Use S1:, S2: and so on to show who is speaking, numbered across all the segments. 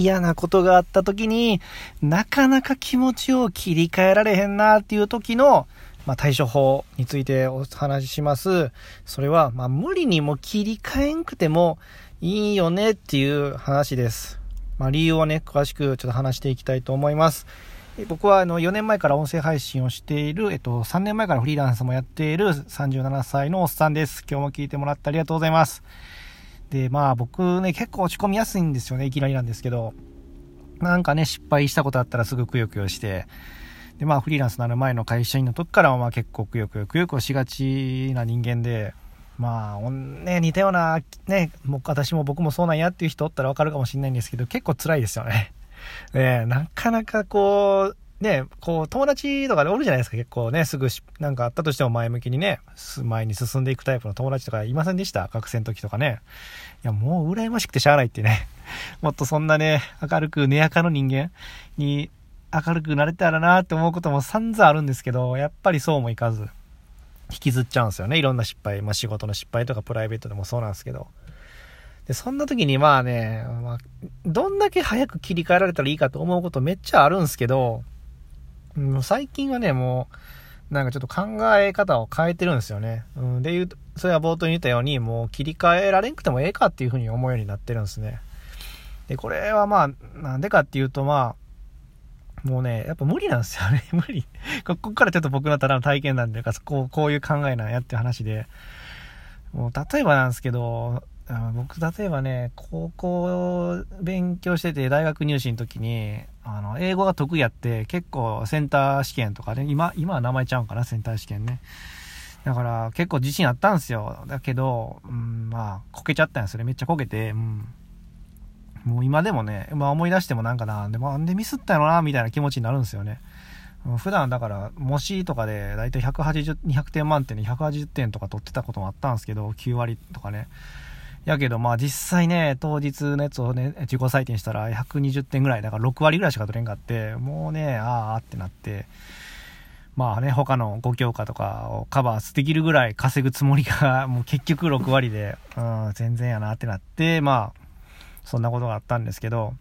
S1: 嫌なことがあった時に、なかなか気持ちを切り替えられへんなっていう時の、まあ、対処法についてお話しします。それは、まあ、無理にも切り替えんくてもいいよねっていう話です。まあ、理由をね、詳しくちょっと話していきたいと思います。僕はあの4年前から音声配信をしている、えっと、3年前からフリーランスもやっている37歳のおっさんです。今日も聞いてもらってありがとうございます。で、まあ僕ね、結構落ち込みやすいんですよね。いきなりなんですけど。なんかね、失敗したことあったらすぐくよくよして、で、まあフリーランスになる前の会社員の時からはまあ結構くよくよくよくしがちな人間で、まあ、ね、似たような、ね、僕、私も僕もそうなんやっていう人おったらわかるかもしれないんですけど、結構辛いですよね。ねなかなかこう、ね、こう、友達とかでおるじゃないですか、結構ね、すぐし、なんかあったとしても前向きにね、前に進んでいくタイプの友達とかいませんでした？学生の時とかね。いや、もう羨ましくてしゃあないってね。もっとそんなね、明るく、寝やかの人間に明るくなれたらなって思うことも散々あるんですけど、やっぱりそうもいかず、引きずっちゃうんですよね。いろんな失敗。まあ仕事の失敗とかプライベートでもそうなんですけど。で、そんな時にまあね、まあ、どんだけ早く切り替えられたらいいかと思うことめっちゃあるんですけど、もう最近はね、もう、なんかちょっと考え方を変えてるんですよね。うん。で言うと、それは冒頭に言ったように、もう切り替えられんくてもええかっていうふうに思うようになってるんですね。で、これはまあ、なんでかっていうとまあ、もうね、やっぱ無理なんですよね。無理。ここからちょっと僕のただの体験なんで、こう、こういう考えなんやって話で、もう例えばなんですけど、僕、例えばね、高校勉強してて、大学入試の時に、あの、英語が得意やって、結構センター試験とかね、今、今は名前ちゃうんかな、センター試験ね。だから結構自信あったんですよ。だけど、うん、まあ、こけちゃったんですよね。めっちゃこけて、うん。もう今でもね、まあ思い出してもなんかな、でもなんでミスったのな、みたいな気持ちになるんですよね。普段だから、模試とかで、だいたい180、200点満点に180点とか取ってたこともあったんですけど、9割とかね。やけど、まあ実際ね、当日のやつをね、自己採点したら120点ぐらい、だから6割ぐらいしか取れんかって、もうね、ああってなって、まあね、他の5教科とかをカバーできるぐらい稼ぐつもりが、もう結局6割で、うん、全然やなってなって、まあ、そんなことがあったんですけど、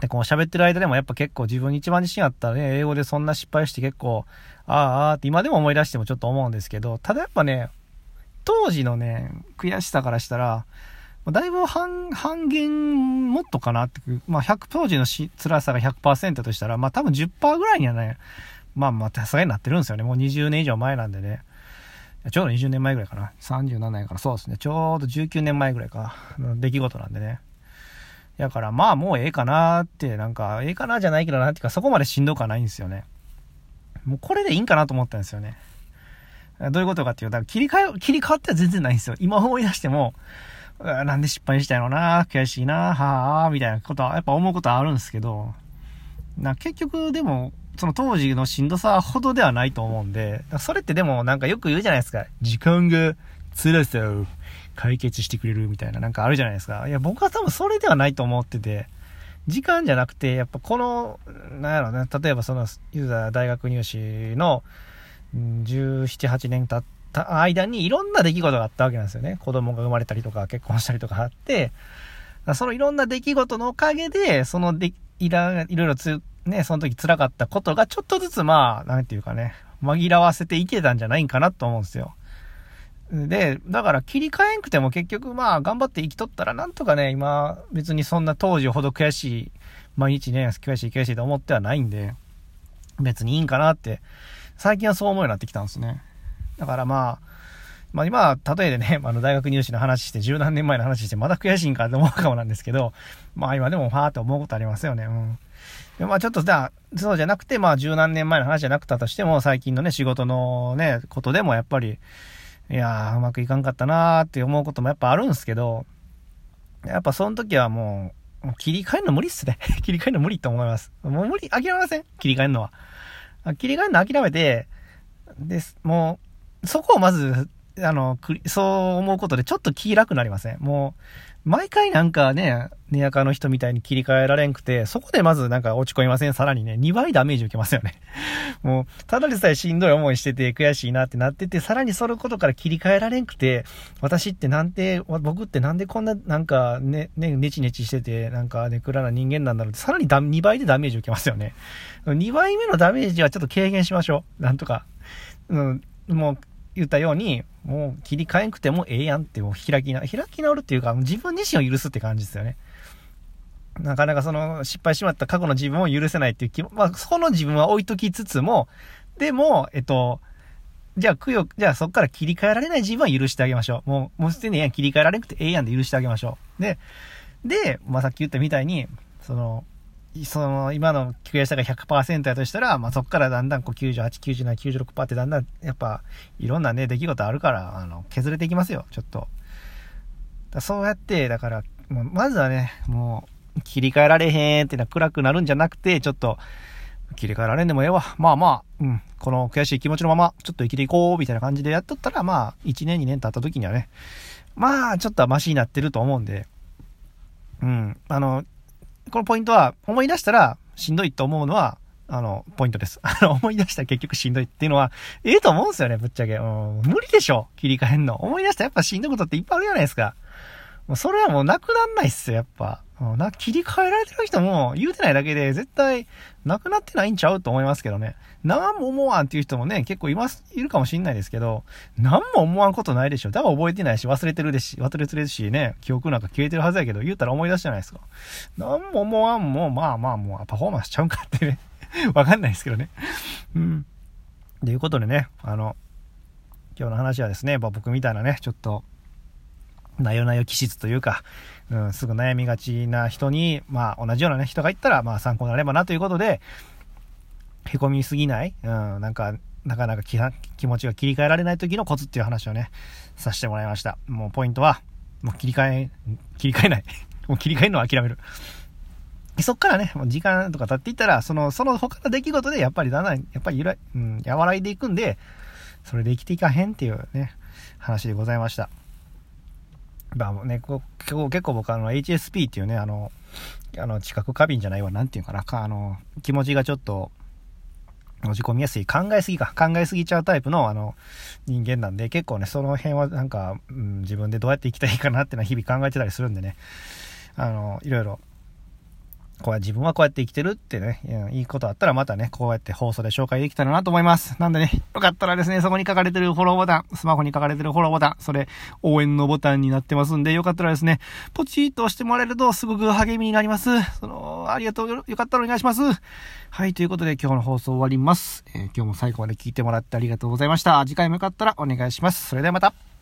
S1: で、こう喋ってる間でもやっぱ結構自分一番自信あったね、英語でそんな失敗して結構、ああ、ああって今でも思い出してもちょっと思うんですけど、ただやっぱね、当時のね、悔しさからしたら、だいぶ半、半減もっとかなって、まあ100、当時のし辛さが100%としたら、まあ多分10%ぐらいにはね、まあまあさすがになってるんですよね。もう20年以上前なんでね。ちょうど20年前ぐらいかな。37年から、そうですね。ちょうど19年前ぐらいか。の出来事なんでね。だからまあもうええかなって、なんか、ええかなじゃないけどなっていうか、そこまでしんどくはないんですよね。もうこれでいいんかなと思ったんですよね。どういうことかっていうと、切り替え、切り替わっては全然ないんですよ。今思い出しても、なんで失敗したのな、悔しいな、はあ、みたいなことは、やっぱ思うことはあるんですけど、な、結局でも、その当時のしんどさほどではないと思うんで、それってでもなんかよく言うじゃないですか。時間が辛さを解決してくれるみたいななんかあるじゃないですか。いや、僕は多分それではないと思ってて、時間じゃなくて、やっぱこの、なんやろね、例えばその、ユーザー大学入試の、17、8年経った間にいろんな出来事があったわけなんですよね。子供が生まれたりとか結婚したりとかあって、そのいろんな出来事のおかげで、そので、いら、いろいろつ、ね、その時辛かったことがちょっとずつまあ、なんていうかね、紛らわせていけたんじゃないんかなと思うんですよ。で、だから切り替えんくても結局まあ頑張って生きとったらなんとかね、今別にそんな当時ほど悔しい、毎日ね、悔しい悔しいと思ってはないんで、別にいいんかなって最近はそう思うようになってきたんですね。だからまあ、まあ今、例えでね、あの大学入試の話して、十何年前の話して、まだ悔しいんかって思うかもなんですけど、まあ今でもファーって思うことありますよね。うん。まあちょっとじゃ、そうじゃなくて、まあ十何年前の話じゃなくたとしても、最近のね、仕事のね、ことでもやっぱり、いやー、うまくいかんかったなーって思うこともやっぱあるんですけど、やっぱその時はもう、切り替えるの無理っすね。切り替えるの無理と思います。もう無理、諦めません？切り替えるのは。切り替えるの諦めて、です、もう、そこをまずあの、そう思うことでちょっと気楽になりません？もう、毎回なんかね、ネアカの人みたいに切り替えられんくて、そこでまずなんか落ち込みません？さらにね、2倍ダメージ受けますよね。もう、ただでさえしんどい思いしてて悔しいなってなってて、さらにそのことから切り替えられんくて、私ってなんて、僕ってなんでこんななんかね、ね、ネチネチしてて、なんかネクラな人間なんだろうって、さらに2倍でダメージ受けますよね。2倍目のダメージはちょっと軽減しましょう。なんとか。うん、もう、言ったように、もう切り替えんくてもええやんってもう開きな、開き直るっていうか、自分自身を許すって感じですよね。なかなかその失敗しまった過去の自分を許せないっていう気もまあ、そこの自分は置いときつつも、でも、えっと、じゃあ、くよ、じゃあそっから切り替えられない自分は許してあげましょう。もう、もうすでにやん切り替えられなくてええやんで許してあげましょう。で、で、まあ、さっき言ったみたいに、その、その、今の悔しさが100%やとしたら、まあ、そこからだんだんこう98、97、96%ってだんだん、やっぱ、いろんなね、出来事あるから、あの、削れていきますよ、ちょっと。そうやって、だから、もうまずはね、もう、切り替えられへんっていうのは暗くなるんじゃなくて、ちょっと、切り替えられんでもええわ。まあまあ、うん、この悔しい気持ちのまま、ちょっと生きていこう、みたいな感じでやっとったら、まあ、1年、2年経った時にはね、まあ、ちょっとはマシになってると思うんで、うん、あの、このポイントは、思い出したらしんどいと思うのは、あの、ポイントです。あの、思い出したら結局しんどいっていうのは、ええと思うんですよね、ぶっちゃけ。うん、無理でしょ、切り替えんの。思い出したらやっぱしんどいことっていっぱいあるじゃないですか。もうそれはもうなくなんないっすよ、やっぱ。な、切り替えられてる人も言うてないだけで絶対なくなってないんちゃうと思いますけどね。何も思わんっていう人もね、結構います、いるかもしんないですけど、何も思わんことないでしょ。だから覚えてないし、忘れてるでし、忘れてるしね、記憶なんか消えてるはずやけど、言うたら思い出すじゃないですか。何も思わんも、まあまあもうパフォーマンスちゃうんかってね。わかんないですけどね。うん。ということでね、あの、今日の話はですね、ま僕みたいなね、ちょっと、なよなよ気質というか、うん、すぐ悩みがちな人に、まあ同じようなね、人がいったら、まあ参考になればなということで、へこみすぎない、うん、なんか、なかなか気持ちが切り替えられない時のコツっていう話をね、させてもらいました。もうポイントは、もう切り替え、切り替えない。もう切り替えるのは諦める。そっからね、もう時間とか経っていったら、その、その他の出来事でやっぱりだんだん、やっぱりゆら、うん、和らいでいくんで、それで生きていかへんっていうね、話でございました。まあね、こう結構僕あの HSP っていうね、あの、あの、知覚過敏じゃないわ、なんていうかな、か、あの、気持ちがちょっと、落ち込みやすい、考えすぎか、考えすぎちゃうタイプの、あの、人間なんで、結構ね、その辺はなんか、うん、自分でどうやって生きたらいいかなっていうのは日々考えてたりするんでね、あの、いろいろこうや自分はこうやって生きてるってね、いいことあったらまたね、こうやって放送で紹介できたらなと思います。なんでね、よかったらですね、そこに書かれてるフォローボタン、スマホに書かれてるフォローボタン、それ、応援のボタンになってますんで、よかったらですね、ポチッと押してもらえるとすごく励みになります。その、ありがとう、よかったらお願いします。はい、ということで今日の放送終わります。えー、今日も最後まで聞いてもらってありがとうございました。次回もよかったらお願いします。それではまた。